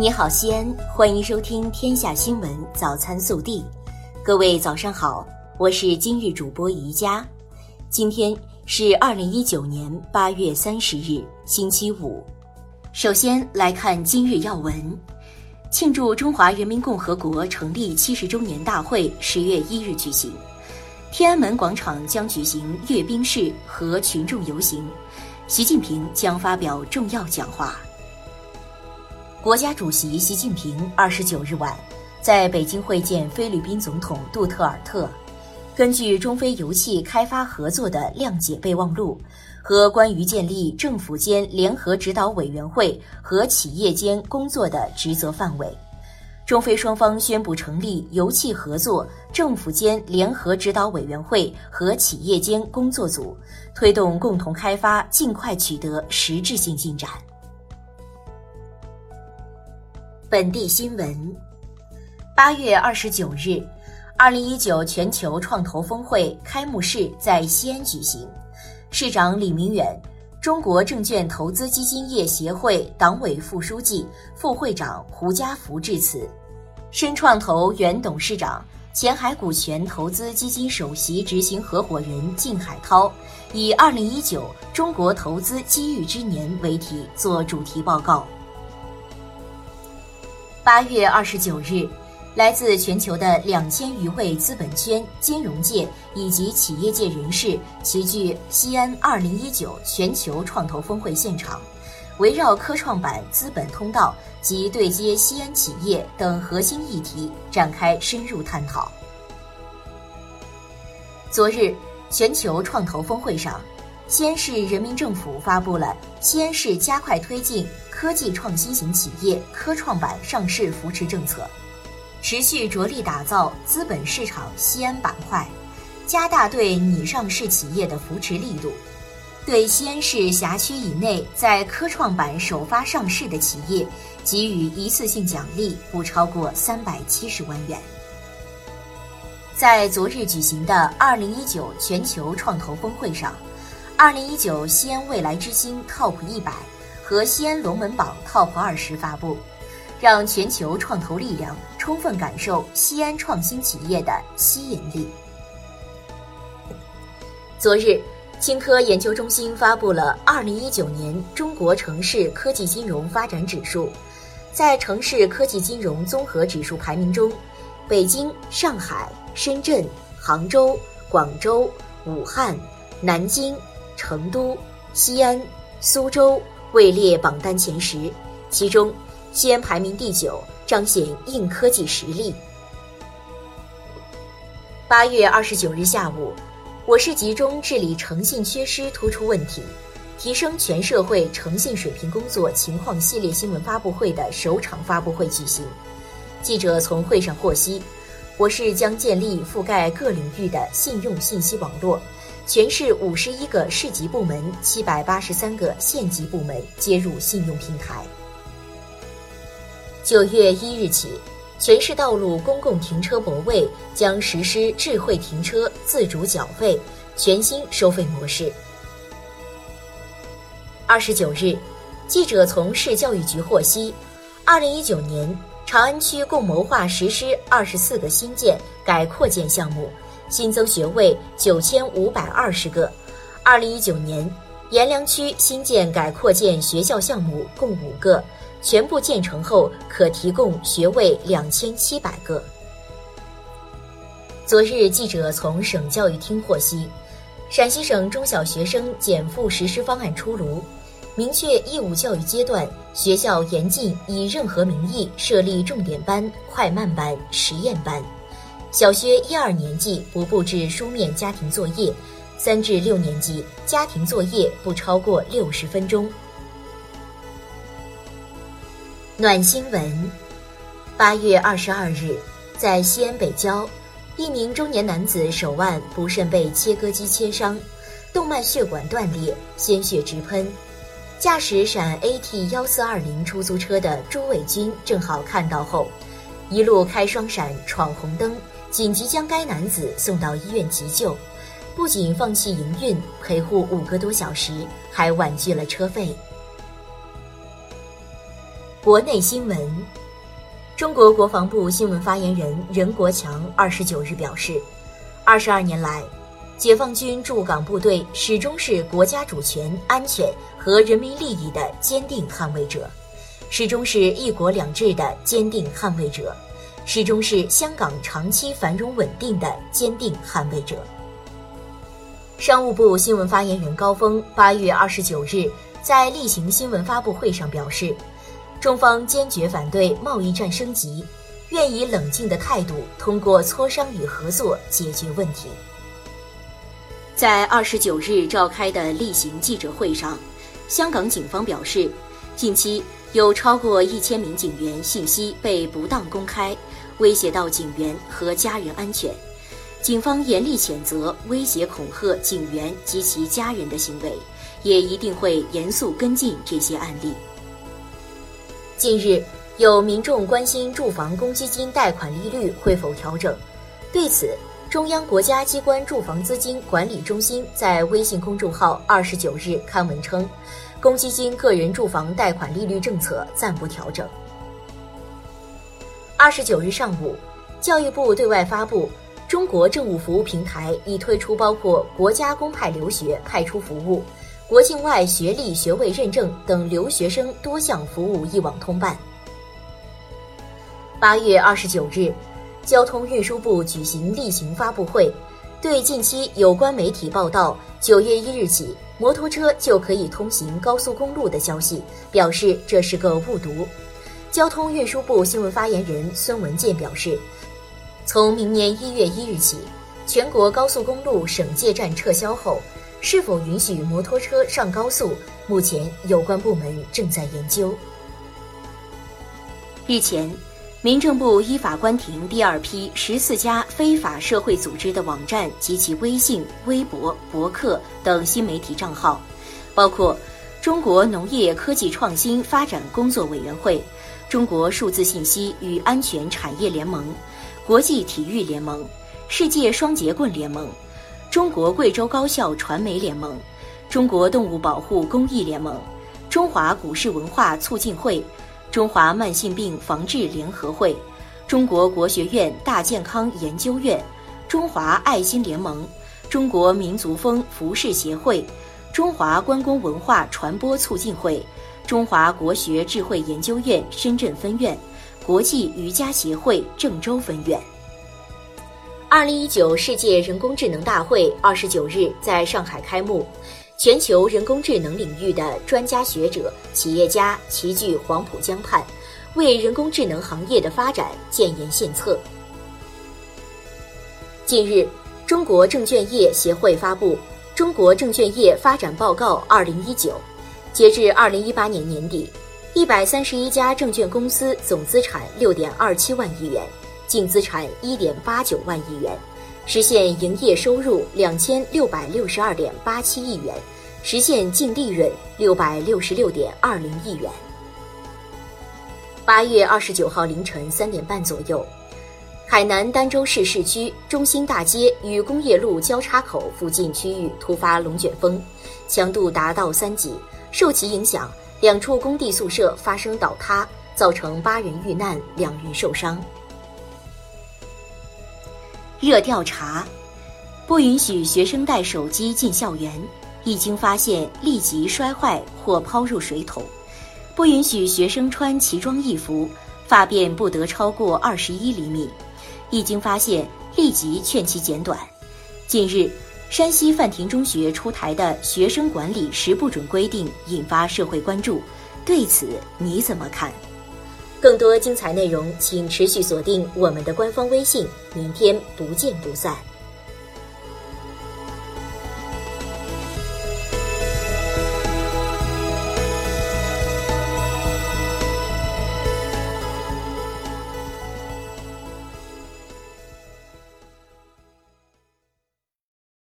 你好，西安，欢迎收听《天下新闻早餐速递》。各位早上好，我是今日主播宜佳。今天是二零一九年八月三十日，星期五。首先来看今日要闻：庆祝中华人民共和国成立七十周年大会十月一日举行，天安门广场将举行阅兵式和群众游行，习近平将发表重要讲话。国家主席习近平二十九日晚在北京会见菲律宾总统杜特尔特，根据中非油气开发合作的谅解备忘录和关于建立政府间联合指导委员会和企业间工作的职责范围，中非双方宣布成立油气合作政府间联合指导委员会和企业间工作组，推动共同开发尽快取得实质性进展。本地新闻：八月二十九日，二零一九全球创投峰会开幕式在西安举行。市长李明远、中国证券投资基金业协会党委副书记、副会长胡家福致辞。深创投原董事长、前海股权投资基金首席执行合伙人靳海涛以“二零一九中国投资机遇之年”为题作主题报告。八月二十九日，来自全球的两千余位资本圈、金融界以及企业界人士齐聚西安二零一九全球创投峰会现场，围绕科创板资本通道及对接西安企业等核心议题展开深入探讨。昨日，全球创投峰会上，西安市人民政府发布了《西安市加快推进》。科技创新型企业科创板上市扶持政策，持续着力打造资本市场西安板块，加大对拟上市企业的扶持力度，对西安市辖区以内在科创板首发上市的企业给予一次性奖励不超过三百七十万元。在昨日举行的二零一九全球创投峰会上，二零一九西安未来之星 TOP 一百。和西安龙门榜 TOP 二十发布，让全球创投力量充分感受西安创新企业的吸引力。昨日，青科研究中心发布了二零一九年中国城市科技金融发展指数，在城市科技金融综合指数排名中，北京、上海、深圳、杭州、广州、武汉、南京、成都、西安、苏州。位列榜单前十，其中西安排名第九，彰显硬科技实力。八月二十九日下午，我市集中治理诚信缺失突出问题，提升全社会诚信水平工作情况系列新闻发布会的首场发布会举行。记者从会上获悉，我市将建立覆盖各领域的信用信息网络。全市五十一个市级部门、七百八十三个县级部门接入信用平台。九月一日起，全市道路公共停车泊位将实施智慧停车自主缴费全新收费模式。二十九日，记者从市教育局获悉，二零一九年长安区共谋划实施二十四个新建、改扩建项目。新增学位九千五百二十个。二零一九年，阎良区新建改扩建学校项目共五个，全部建成后可提供学位两千七百个。昨日，记者从省教育厅获悉，陕西省中小学生减负实施方案出炉，明确义务教育阶段学校严禁以任何名义设立重点班、快慢班、实验班。小学一二年级不布置书面家庭作业，三至六年级家庭作业不超过六十分钟。暖新闻：八月二十二日，在西安北郊，一名中年男子手腕不慎被切割机切伤，动脉血管断裂，鲜血直喷。驾驶陕 AT 幺四二零出租车的朱伟军正好看到后，一路开双闪闯红灯。紧急将该男子送到医院急救，不仅放弃营运陪护五个多小时，还婉拒了车费。国内新闻，中国国防部新闻发言人任国强二十九日表示，二十二年来，解放军驻港部队始终是国家主权、安全和人民利益的坚定捍卫者，始终是一国两制的坚定捍卫者，始终是香港长期繁荣稳定的坚定捍卫者。商务部新闻发言人高峰八月二十九日在例行新闻发布会上表示。中方坚决反对贸易战升级，愿以冷静的态度，通过磋商与合作解决问题。在二十九日召开的例行记者会上，香港警方表示，近期有超过一千名警员信息被不当公开，威胁到警员和家人安全。警方严厉谴责威胁恐吓警员及其家人的行为，也一定会严肃跟进这些案例。近日，有民众关心住房公积金贷款利率会否调整。对此，中央国家机关住房资金管理中心在微信公众号二十九日刊文称，公积金个人住房贷款利率政策暂不调整。二十九日上午，教育部对外发布，中国政务服务平台已推出包括国家公派留学派出服务。国境外学历、学位认证等留学生多项服务一网通办。八月二十九日，交通运输部举行例行发布会，对近期有关媒体报道九月一日起摩托车就可以通行高速公路的消息表示这是个误读。交通运输部新闻发言人孙文健表示，从明年一月一日起，全国高速公路省界站撤销后。是否允许摩托车上高速？目前有关部门正在研究。日前，民政部依法关停第二批十四家非法社会组织的网站及其微信、微博、博客等新媒体账号，包括中国农业科技创新发展工作委员会、中国数字信息与安全产业联盟、国际体育联盟、世界双节棍联盟。中国贵州高校传媒联盟、中国动物保护公益联盟、中华股市文化促进会、中华慢性病防治联合会、中国国学院大健康研究院、中华爱心联盟、中国民族风服饰协会、中华关公文化传播促进会、中华国学智慧研究院深圳分院、国际瑜伽协会郑州分院。二零一九世界人工智能大会二十九日在上海开幕，全球人工智能领域的专家学者、企业家齐聚黄浦江畔，为人工智能行业的发展建言献策。近日，中国证券业协会发布《中国证券业发展报告二零一九》，截至二零一八年年底，一百三十一家证券公司总资产六点二七万亿元。净资产一点八九万亿元，实现营业收入两千六百六十二点八七亿元，实现净利润六百六十六点二零亿元。八月二十九号凌晨三点半左右，海南儋州市市区中心大街与工业路交叉口附近区域突发龙卷风，强度达到三级，受其影响，两处工地宿舍发生倒塌，造成八人遇难，两人受伤。热调查：不允许学生带手机进校园，一经发现立即摔坏或抛入水桶；不允许学生穿奇装异服，发辫不得超过二十一厘米，一经发现立即劝其剪短。近日，山西范亭中学出台的学生管理十不准规定引发社会关注，对此你怎么看？更多精彩内容，请持续锁定我们的官方微信。明天不见不散。